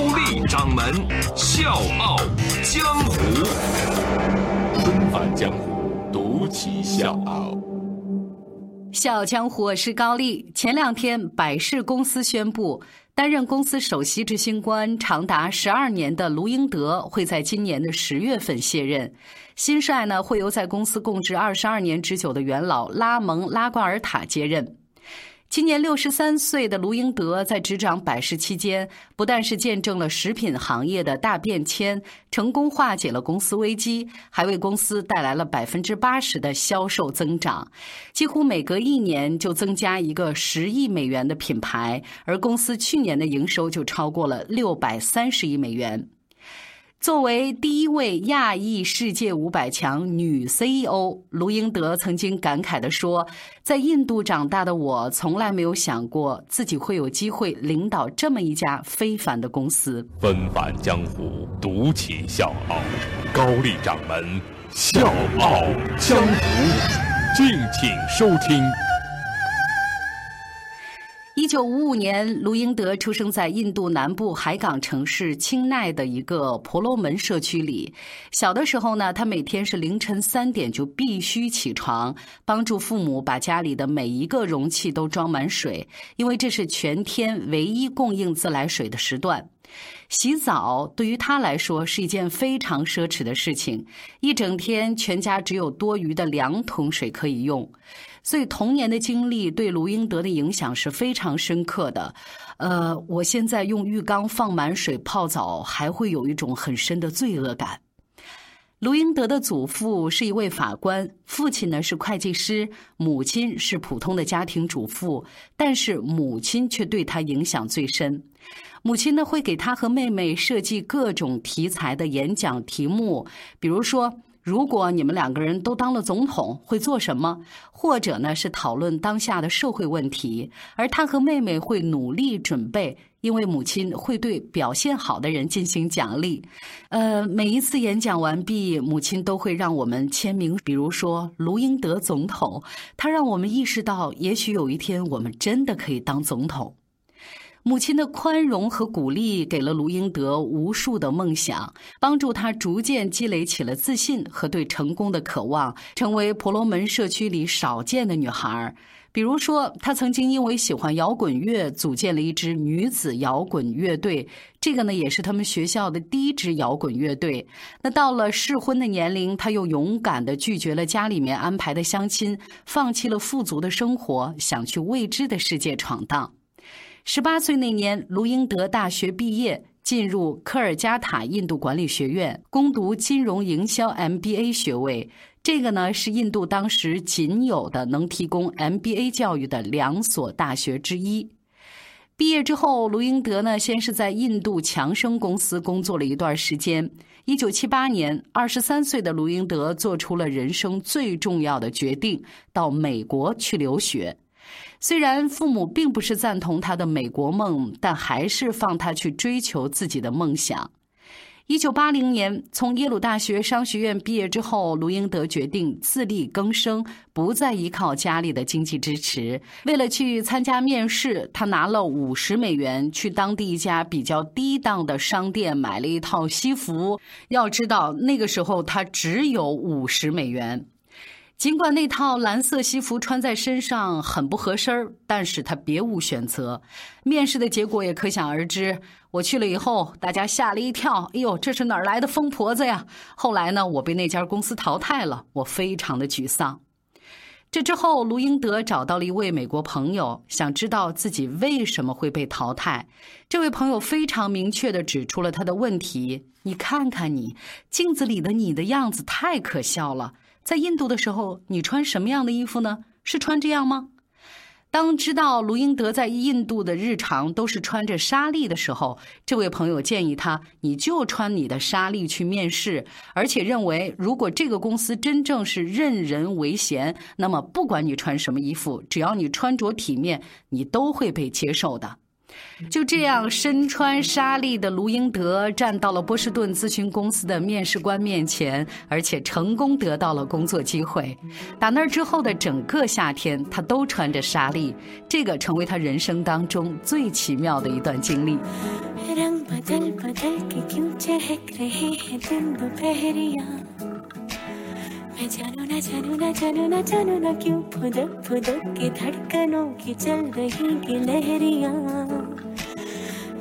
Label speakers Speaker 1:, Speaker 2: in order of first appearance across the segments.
Speaker 1: 高丽掌门笑傲江湖，
Speaker 2: 重返江湖，独骑笑傲。
Speaker 3: 笑傲江湖，我是高丽。前两天，百事公司宣布，担任公司首席执行官长达十二年的卢英德会在今年的十月份卸任，新帅呢会由在公司供职二十二年之久的元老拉蒙拉瓜尔塔接任。今年六十三岁的卢英德在执掌百事期间，不但是见证了食品行业的大变迁，成功化解了公司危机，还为公司带来了百分之八十的销售增长，几乎每隔一年就增加一个十亿美元的品牌，而公司去年的营收就超过了六百三十亿美元。作为第一位亚裔世界五百强女 CEO，卢英德曾经感慨地说：“在印度长大的我，从来没有想过自己会有机会领导这么一家非凡的公司。”
Speaker 2: 纷繁江湖，独起笑傲，高丽掌门笑傲江湖，敬请收听。
Speaker 3: 一九五五年，卢英德出生在印度南部海港城市清奈的一个婆罗门社区里。小的时候呢，他每天是凌晨三点就必须起床，帮助父母把家里的每一个容器都装满水，因为这是全天唯一供应自来水的时段。洗澡对于他来说是一件非常奢侈的事情，一整天全家只有多余的两桶水可以用。所以童年的经历对卢英德的影响是非常深刻的。呃，我现在用浴缸放满水泡澡，还会有一种很深的罪恶感。卢英德的祖父是一位法官，父亲呢是会计师，母亲是普通的家庭主妇，但是母亲却对他影响最深。母亲呢会给他和妹妹设计各种题材的演讲题目，比如说。如果你们两个人都当了总统，会做什么？或者呢，是讨论当下的社会问题。而他和妹妹会努力准备，因为母亲会对表现好的人进行奖励。呃，每一次演讲完毕，母亲都会让我们签名，比如说卢英德总统。他让我们意识到，也许有一天我们真的可以当总统。母亲的宽容和鼓励给了卢英德无数的梦想，帮助他逐渐积累起了自信和对成功的渴望，成为婆罗门社区里少见的女孩。比如说，她曾经因为喜欢摇滚乐，组建了一支女子摇滚乐队，这个呢也是他们学校的第一支摇滚乐队。那到了适婚的年龄，她又勇敢地拒绝了家里面安排的相亲，放弃了富足的生活，想去未知的世界闯荡。十八岁那年，卢英德大学毕业，进入科尔加塔印度管理学院攻读金融营销 MBA 学位。这个呢是印度当时仅有的能提供 MBA 教育的两所大学之一。毕业之后，卢英德呢先是在印度强生公司工作了一段时间。一九七八年，二十三岁的卢英德做出了人生最重要的决定，到美国去留学。虽然父母并不是赞同他的美国梦，但还是放他去追求自己的梦想。一九八零年，从耶鲁大学商学院毕业之后，卢英德决定自力更生，不再依靠家里的经济支持。为了去参加面试，他拿了五十美元去当地一家比较低档的商店买了一套西服。要知道，那个时候他只有五十美元。尽管那套蓝色西服穿在身上很不合身儿，但是他别无选择。面试的结果也可想而知。我去了以后，大家吓了一跳。哎呦，这是哪儿来的疯婆子呀？后来呢，我被那家公司淘汰了，我非常的沮丧。这之后，卢英德找到了一位美国朋友，想知道自己为什么会被淘汰。这位朋友非常明确的指出了他的问题：你看看你，镜子里的你的样子太可笑了。在印度的时候，你穿什么样的衣服呢？是穿这样吗？当知道卢英德在印度的日常都是穿着纱丽的时候，这位朋友建议他：“你就穿你的纱丽去面试。”而且认为，如果这个公司真正是任人唯贤，那么不管你穿什么衣服，只要你穿着体面，你都会被接受的。就这样，身穿纱丽的卢英德站到了波士顿咨询公司的面试官面前，而且成功得到了工作机会。打那之后的整个夏天，他都穿着纱丽，这个成为他人生当中最奇妙的一段经历。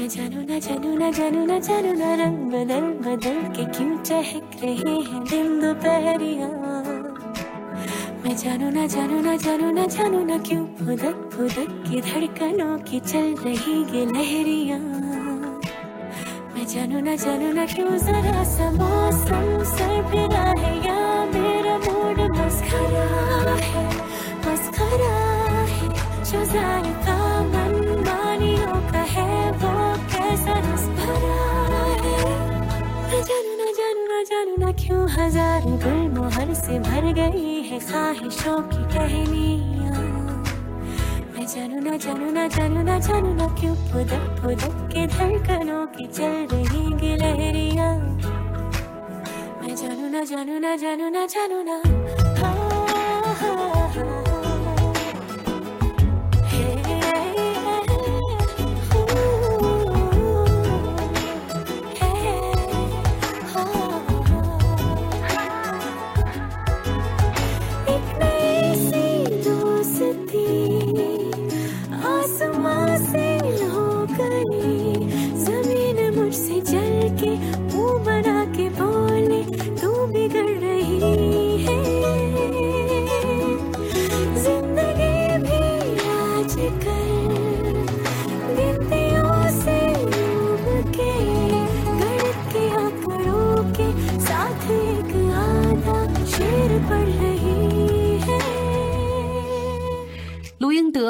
Speaker 4: मैं जानू ना जानू ना जानू ना जानू ना रंग बदल बदल के क्यों चहक रहे हैं दिन दोपहरिया? मैं जानू ना जानू ना जानू ना जानू ना क्यों फुदक फुदक के धड़कनों की चल रही ये लहरिया? मैं जानू ना जानू ना क्यों जरा सा मौसम सर फिरा है या मेरा मूड मस्खरा है मस्खरा है, जो जायका हज़ार गुल मोहर से भर गई है ख्वाहिशों की टहनिया। मैं जानू ना जानू ना जानू ना जानू ना क्यों पुदक पुदक के धड़कनों की चल रही गिलहरिया। मैं जानू ना जानू ना जानू ना जानू ना। हाँ, हाँ, हाँ।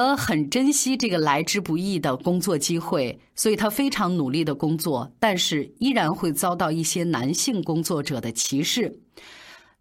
Speaker 3: 德很珍惜这个来之不易的工作机会，所以他非常努力的工作，但是依然会遭到一些男性工作者的歧视。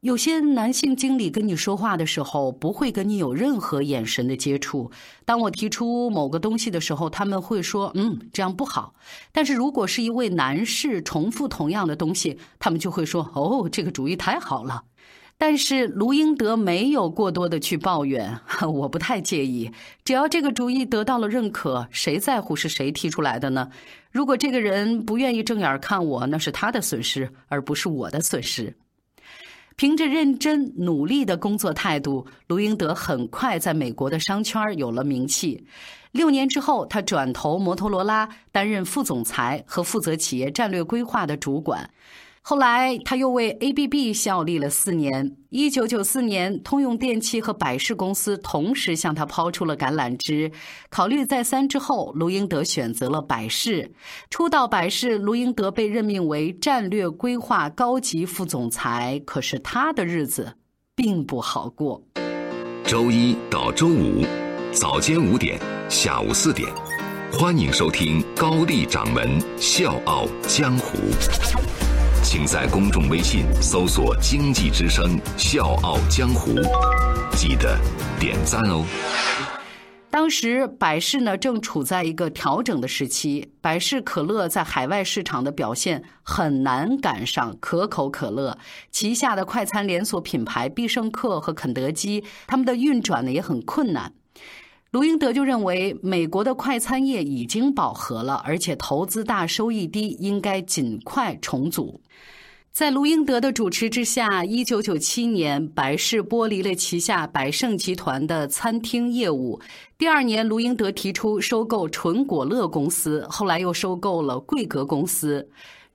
Speaker 3: 有些男性经理跟你说话的时候，不会跟你有任何眼神的接触。当我提出某个东西的时候，他们会说：“嗯，这样不好。”但是如果是一位男士重复同样的东西，他们就会说：“哦，这个主意太好了。”但是卢英德没有过多的去抱怨，我不太介意，只要这个主意得到了认可，谁在乎是谁提出来的呢？如果这个人不愿意正眼看我，那是他的损失，而不是我的损失。凭着认真努力的工作态度，卢英德很快在美国的商圈有了名气。六年之后，他转投摩托罗拉，担任副总裁和负责企业战略规划的主管。后来，他又为 ABB 效力了四年。一九九四年，通用电气和百事公司同时向他抛出了橄榄枝。考虑再三之后，卢英德选择了百事。初到百事，卢英德被任命为战略规划高级副总裁。可是他的日子并不好过。
Speaker 1: 周一到周五，早间五点，下午四点，欢迎收听高丽掌门笑傲江湖。请在公众微信搜索“经济之声笑傲江湖”，记得点赞哦。
Speaker 3: 当时百事呢正处在一个调整的时期，百事可乐在海外市场的表现很难赶上可口可乐旗下的快餐连锁品牌必胜客和肯德基，他们的运转呢也很困难。卢英德就认为，美国的快餐业已经饱和了，而且投资大、收益低，应该尽快重组。在卢英德的主持之下，一九九七年，百事剥离了旗下百胜集团的餐厅业务。第二年，卢英德提出收购纯果乐公司，后来又收购了桂格公司。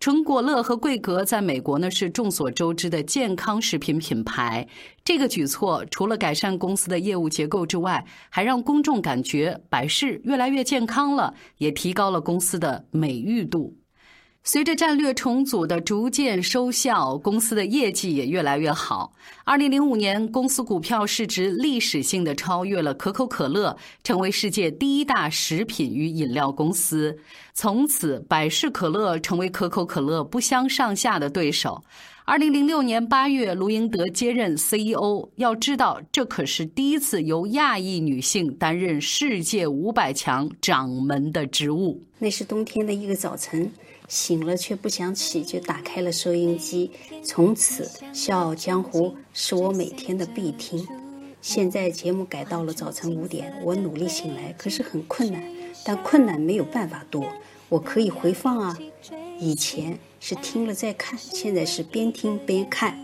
Speaker 3: 纯果乐和桂格在美国呢是众所周知的健康食品品牌。这个举措除了改善公司的业务结构之外，还让公众感觉百事越来越健康了，也提高了公司的美誉度。随着战略重组的逐渐收效，公司的业绩也越来越好。二零零五年，公司股票市值历史性的超越了可口可乐，成为世界第一大食品与饮料公司。从此，百事可乐成为可口可乐不相上下的对手。二零零六年八月，卢英德接任 CEO。要知道，这可是第一次由亚裔女性担任世界五百强掌门的职务。
Speaker 5: 那是冬天的一个早晨。醒了却不想起，就打开了收音机。从此，《笑傲江湖》是我每天的必听。现在节目改到了早晨五点，我努力醒来，可是很困难。但困难没有办法多，我可以回放啊。以前是听了再看，现在是边听边看。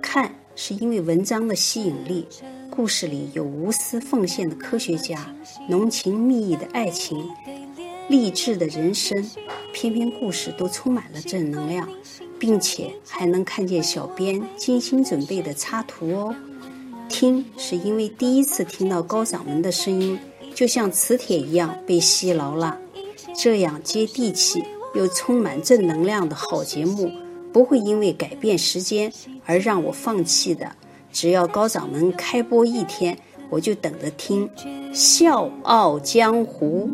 Speaker 5: 看是因为文章的吸引力，故事里有无私奉献的科学家，浓情蜜意的爱情。励志的人生，篇篇故事都充满了正能量，并且还能看见小编精心准备的插图哦。听是因为第一次听到高掌门的声音，就像磁铁一样被吸牢了。这样接地气又充满正能量的好节目，不会因为改变时间而让我放弃的。只要高掌门开播一天，我就等着听《笑傲江湖》。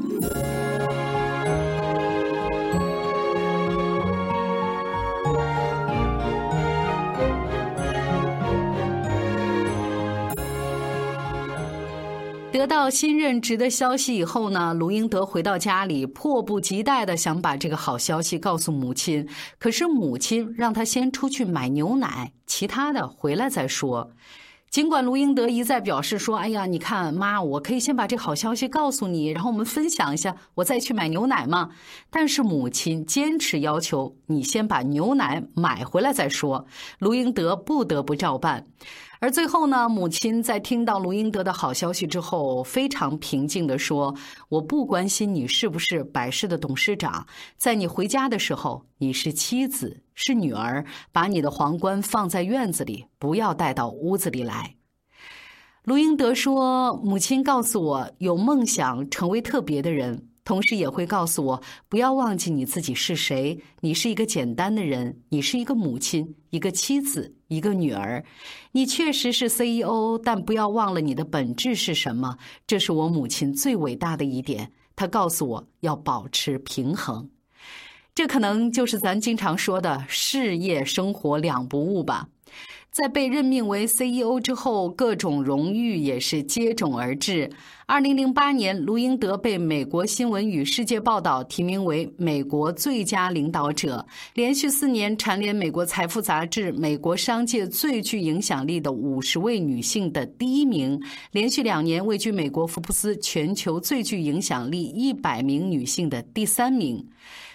Speaker 3: 得到新任职的消息以后呢，卢英德回到家里，迫不及待的想把这个好消息告诉母亲。可是母亲让他先出去买牛奶，其他的回来再说。尽管卢英德一再表示说：“哎呀，你看妈，我可以先把这好消息告诉你，然后我们分享一下，我再去买牛奶嘛。”但是母亲坚持要求你先把牛奶买回来再说。卢英德不得不照办。而最后呢，母亲在听到卢英德的好消息之后，非常平静地说：“我不关心你是不是百事的董事长，在你回家的时候，你是妻子，是女儿，把你的皇冠放在院子里，不要带到屋子里来。”卢英德说：“母亲告诉我，有梦想成为特别的人。”同时也会告诉我，不要忘记你自己是谁。你是一个简单的人，你是一个母亲，一个妻子，一个女儿。你确实是 CEO，但不要忘了你的本质是什么。这是我母亲最伟大的一点。她告诉我要保持平衡。这可能就是咱经常说的事业生活两不误吧。在被任命为 CEO 之后，各种荣誉也是接踵而至。二零零八年，卢英德被美国新闻与世界报道提名为美国最佳领导者，连续四年蝉联美国财富杂志美国商界最具影响力的五十位女性的第一名，连续两年位居美国福布斯全球最具影响力一百名女性的第三名。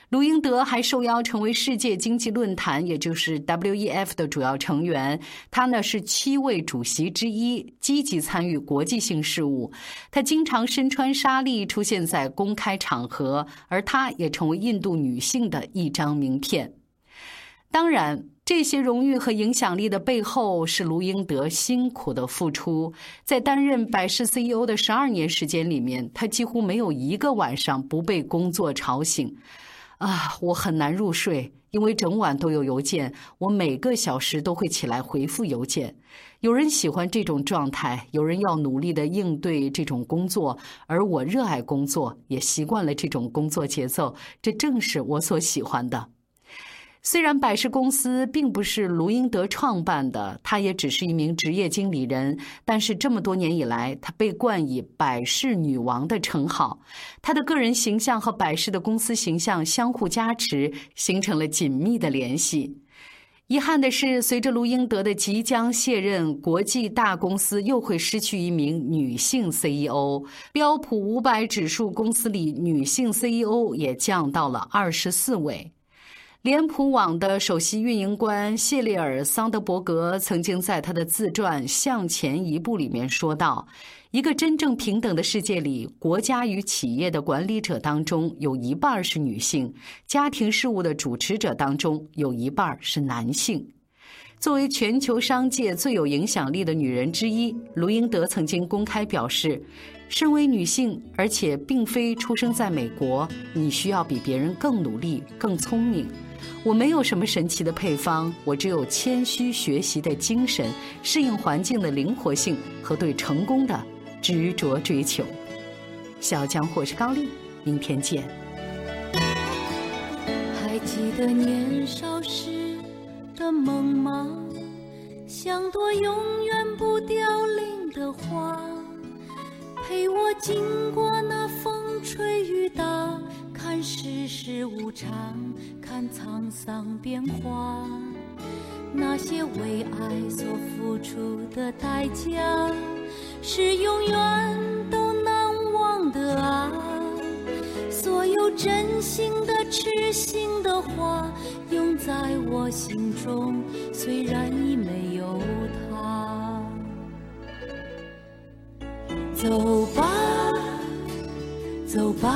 Speaker 3: 卢英德还受邀成为世界经济论坛，也就是 WEF 的主要成员。他呢是七位主席之一，积极参与国际性事务。他经常身穿纱丽出现在公开场合，而他也成为印度女性的一张名片。当然，这些荣誉和影响力的背后是卢英德辛苦的付出。在担任百事 CEO 的十二年时间里面，他几乎没有一个晚上不被工作吵醒。啊，我很难入睡，因为整晚都有邮件，我每个小时都会起来回复邮件。有人喜欢这种状态，有人要努力的应对这种工作，而我热爱工作，也习惯了这种工作节奏，这正是我所喜欢的。虽然百事公司并不是卢英德创办的，他也只是一名职业经理人，但是这么多年以来，他被冠以“百事女王”的称号。他的个人形象和百事的公司形象相互加持，形成了紧密的联系。遗憾的是，随着卢英德的即将卸任，国际大公司又会失去一名女性 CEO。标普五百指数公司里，女性 CEO 也降到了二十四位。脸谱网的首席运营官谢利尔·桑德伯格曾经在他的自传《向前一步》里面说道：“一个真正平等的世界里，国家与企业的管理者当中有一半是女性，家庭事务的主持者当中有一半是男性。”作为全球商界最有影响力的女人之一，卢英德曾经公开表示：“身为女性，而且并非出生在美国，你需要比别人更努力、更聪明。我没有什么神奇的配方，我只有谦虚学习的精神、适应环境的灵活性和对成功的执着追求。”小江或是高丽，明天见。
Speaker 6: 还记得年少时的梦吗？像朵永远不凋零的花，陪我经过那风吹雨打，世事无常，看沧桑变化。那些为爱所付出的代价，是永远都难忘。的啊，所有真心的、痴心的话，永在我心中。虽然已没有他，走吧，走吧，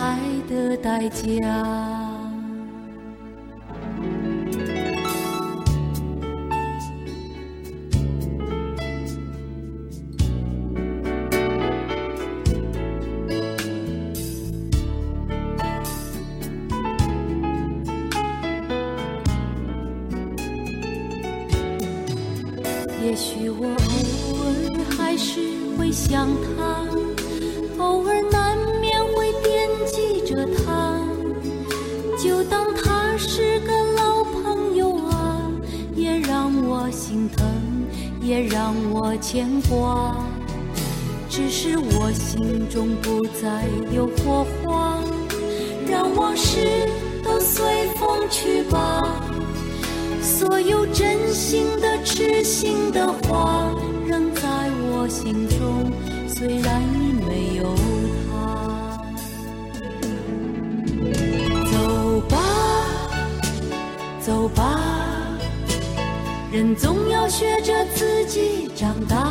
Speaker 6: 爱的代价。中不再有火花，让往事都随风去吧。所有真心的、痴心的话，仍在我心中，虽然已没有他。走吧，走吧，人总要学着自己长大。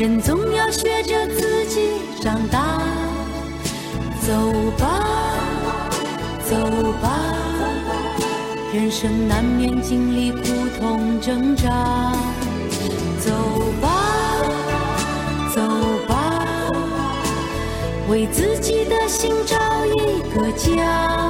Speaker 6: 人总要学着自己长大，走吧，走吧，人生难免经历苦痛挣扎，走吧，走吧，为自己的心找一个家，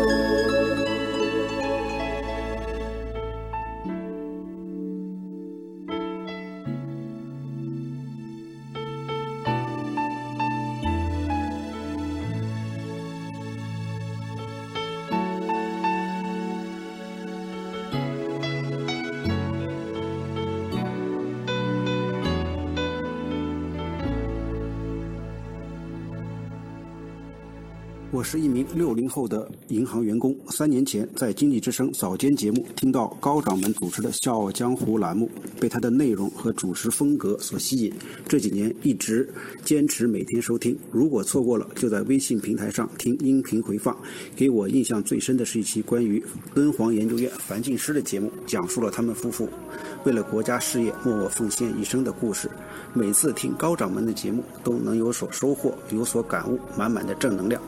Speaker 7: 我是一名六零后的银行员工。三年前在《经济之声》早间节目听到高掌门主持的《笑傲江湖》栏目，被他的内容和主持风格所吸引。这几年一直坚持每天收听，如果错过了，就在微信平台上听音频回放。给我印象最深的是一期关于敦煌研究院樊静诗的节目，讲述了他们夫妇为了国家事业默默奉献一生的故事。每次听高掌门的节目，都能有所收获，有所感悟，满满的正能量。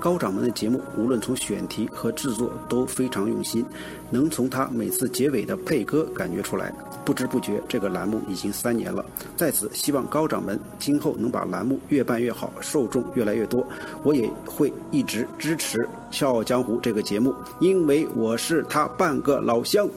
Speaker 7: 高掌门的节目，无论从选题和制作都非常用心，能从他每次结尾的配歌感觉出来。不知不觉，这个栏目已经三年了。在此，希望高掌门今后能把栏目越办越好，受众越来越多。我也会一直支持《笑傲江湖》这个节目，因为我是他半个老乡。